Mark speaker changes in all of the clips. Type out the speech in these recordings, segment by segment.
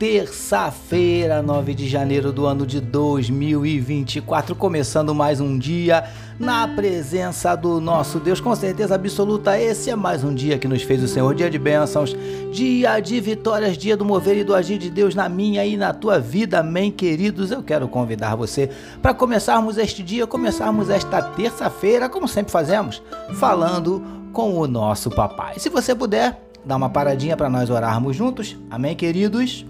Speaker 1: terça-feira, 9 de janeiro do ano de 2024, começando mais um dia na presença do nosso Deus. Com certeza absoluta, esse é mais um dia que nos fez o Senhor, dia de bênçãos, dia de vitórias, dia do mover e do agir de Deus na minha e na tua vida, amém, queridos. Eu quero convidar você para começarmos este dia, começarmos esta terça-feira, como sempre fazemos, falando com o nosso papai. Se você puder, dá uma paradinha para nós orarmos juntos, amém, queridos?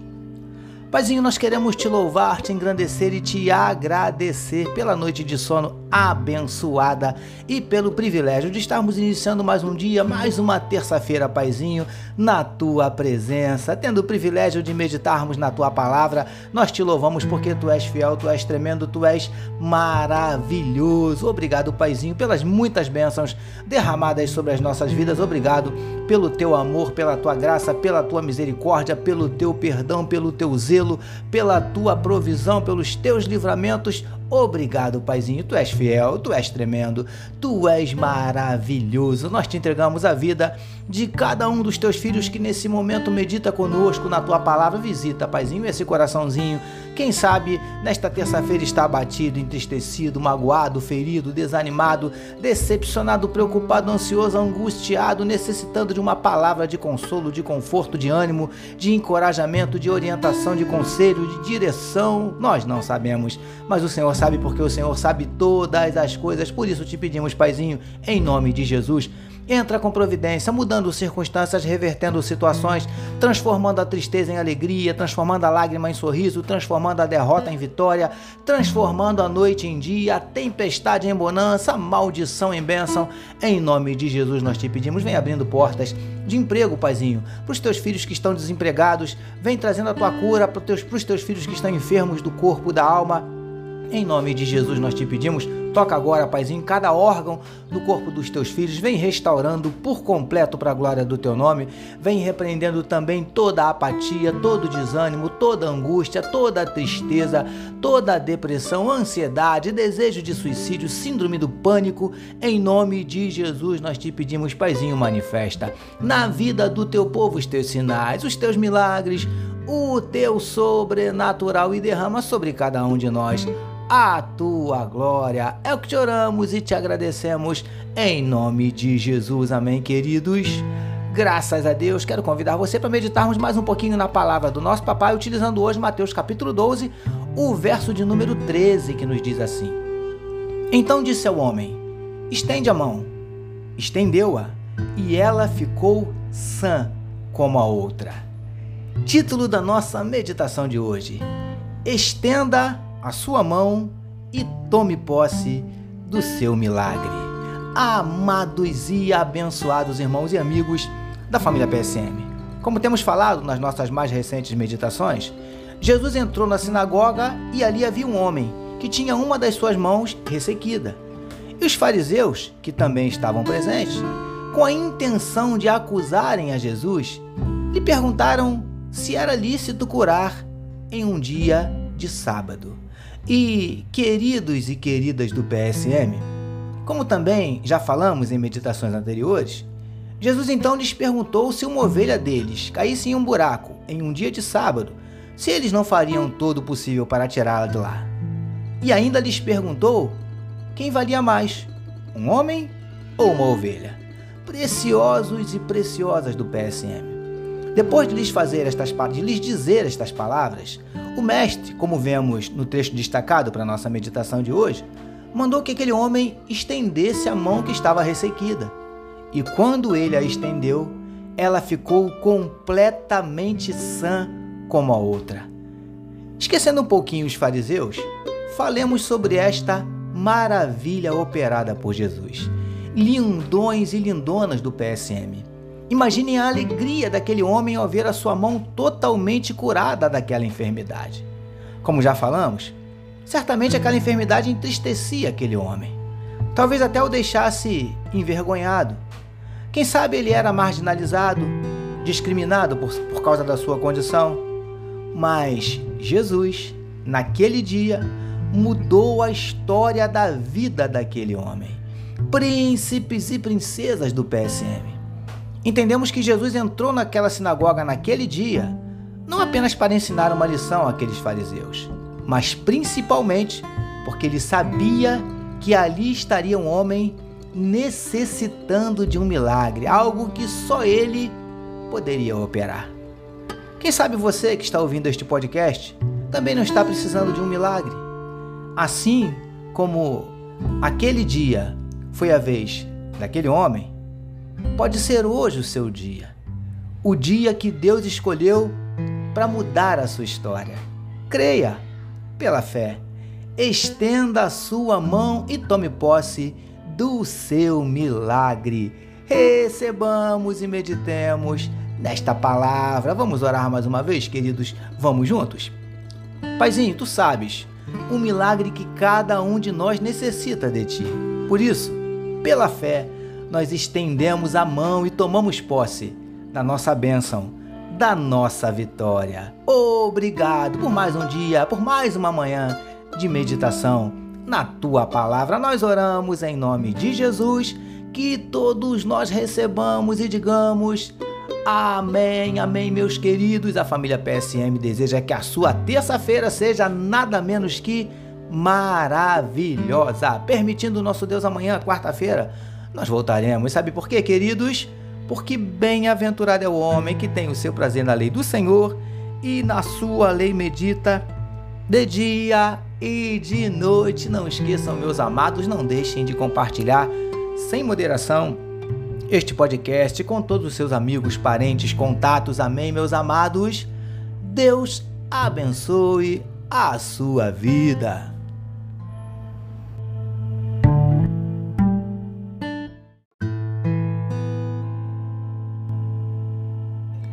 Speaker 1: Paizinho, nós queremos te louvar, te engrandecer e te agradecer pela noite de sono abençoada e pelo privilégio de estarmos iniciando mais um dia, mais uma terça-feira, Paizinho, na tua presença, tendo o privilégio de meditarmos na tua palavra. Nós te louvamos porque tu és fiel, tu és tremendo, tu és maravilhoso. Obrigado, Paizinho, pelas muitas bênçãos derramadas sobre as nossas vidas. Obrigado pelo teu amor, pela tua graça, pela tua misericórdia, pelo teu perdão, pelo teu zelo pela tua provisão, pelos teus livramentos. Obrigado, Paizinho. Tu és fiel, tu és tremendo, tu és maravilhoso. Nós te entregamos a vida de cada um dos teus filhos que nesse momento medita conosco na tua palavra. Visita, Paizinho, esse coraçãozinho. Quem sabe nesta terça-feira está abatido, entristecido, magoado, ferido, desanimado, decepcionado, preocupado, ansioso, angustiado, necessitando de uma palavra de consolo, de conforto, de ânimo, de encorajamento, de orientação, de conselho, de direção. Nós não sabemos, mas o Senhor sabe porque o Senhor sabe todas as coisas. Por isso te pedimos, Paizinho, em nome de Jesus, entra com providência, mudando circunstâncias, revertendo situações, transformando a tristeza em alegria, transformando a lágrima em sorriso, transformando a derrota em vitória, transformando a noite em dia, a tempestade em bonança, a maldição em bênção. Em nome de Jesus nós te pedimos, vem abrindo portas de emprego, Paizinho, para os teus filhos que estão desempregados, vem trazendo a tua cura para os teus, teus filhos que estão enfermos do corpo, da alma em nome de Jesus nós te pedimos, toca agora, Paizinho, cada órgão do corpo dos teus filhos, vem restaurando por completo para a glória do teu nome, vem repreendendo também toda a apatia, todo o desânimo, toda a angústia, toda a tristeza, toda a depressão, ansiedade, desejo de suicídio, síndrome do pânico. Em nome de Jesus nós te pedimos, Paizinho, manifesta na vida do teu povo os teus sinais, os teus milagres, o teu sobrenatural e derrama sobre cada um de nós a tua glória. É o que te oramos e te agradecemos em nome de Jesus. Amém, queridos. Graças a Deus, quero convidar você para meditarmos mais um pouquinho na palavra do nosso papai, utilizando hoje Mateus capítulo 12, o verso de número 13, que nos diz assim: Então disse ao homem: Estende a mão. Estendeu-a, e ela ficou sã como a outra. Título da nossa meditação de hoje: Estenda a sua mão e tome posse do seu milagre. Amados e abençoados irmãos e amigos da família PSM. Como temos falado nas nossas mais recentes meditações, Jesus entrou na sinagoga e ali havia um homem que tinha uma das suas mãos ressequida. E os fariseus, que também estavam presentes, com a intenção de acusarem a Jesus, lhe perguntaram se era lícito curar em um dia de sábado. E queridos e queridas do PSM, como também já falamos em meditações anteriores, Jesus então lhes perguntou se uma ovelha deles caísse em um buraco em um dia de sábado, se eles não fariam todo o possível para tirá-la de lá. E ainda lhes perguntou quem valia mais, um homem ou uma ovelha. Preciosos e preciosas do PSM. Depois de lhes fazer estas de lhes dizer estas palavras, o mestre, como vemos no texto destacado para nossa meditação de hoje, mandou que aquele homem estendesse a mão que estava ressequida. E quando ele a estendeu, ela ficou completamente sã como a outra. Esquecendo um pouquinho os fariseus, falemos sobre esta maravilha operada por Jesus. Lindões e lindonas do PSM. Imaginem a alegria daquele homem ao ver a sua mão totalmente curada daquela enfermidade. Como já falamos, certamente aquela enfermidade entristecia aquele homem. Talvez até o deixasse envergonhado. Quem sabe ele era marginalizado, discriminado por, por causa da sua condição. Mas Jesus, naquele dia, mudou a história da vida daquele homem. Príncipes e princesas do PSM. Entendemos que Jesus entrou naquela sinagoga naquele dia, não apenas para ensinar uma lição àqueles fariseus, mas principalmente porque ele sabia que ali estaria um homem necessitando de um milagre, algo que só ele poderia operar. Quem sabe você que está ouvindo este podcast também não está precisando de um milagre. Assim como aquele dia foi a vez daquele homem, pode ser hoje o seu dia. O dia que Deus escolheu para mudar a sua história. Creia pela fé. Estenda a sua mão e tome posse do seu milagre. Recebamos e meditemos nesta palavra. Vamos orar mais uma vez, queridos? Vamos juntos? Paizinho, tu sabes o milagre que cada um de nós necessita de ti. Por isso, pela fé, nós estendemos a mão e tomamos posse da nossa bênção, da nossa vitória. Obrigado por mais um dia, por mais uma manhã de meditação na tua palavra. Nós oramos em nome de Jesus, que todos nós recebamos e digamos. Amém, amém, meus queridos. A família PSM deseja que a sua terça-feira seja nada menos que maravilhosa. Permitindo o nosso Deus amanhã, quarta-feira, nós voltaremos. Sabe por quê, queridos? Porque bem-aventurado é o homem que tem o seu prazer na lei do Senhor e na sua lei medita de dia e de noite. Não esqueçam, meus amados, não deixem de compartilhar sem moderação este podcast com todos os seus amigos, parentes, contatos. Amém, meus amados. Deus abençoe a sua vida.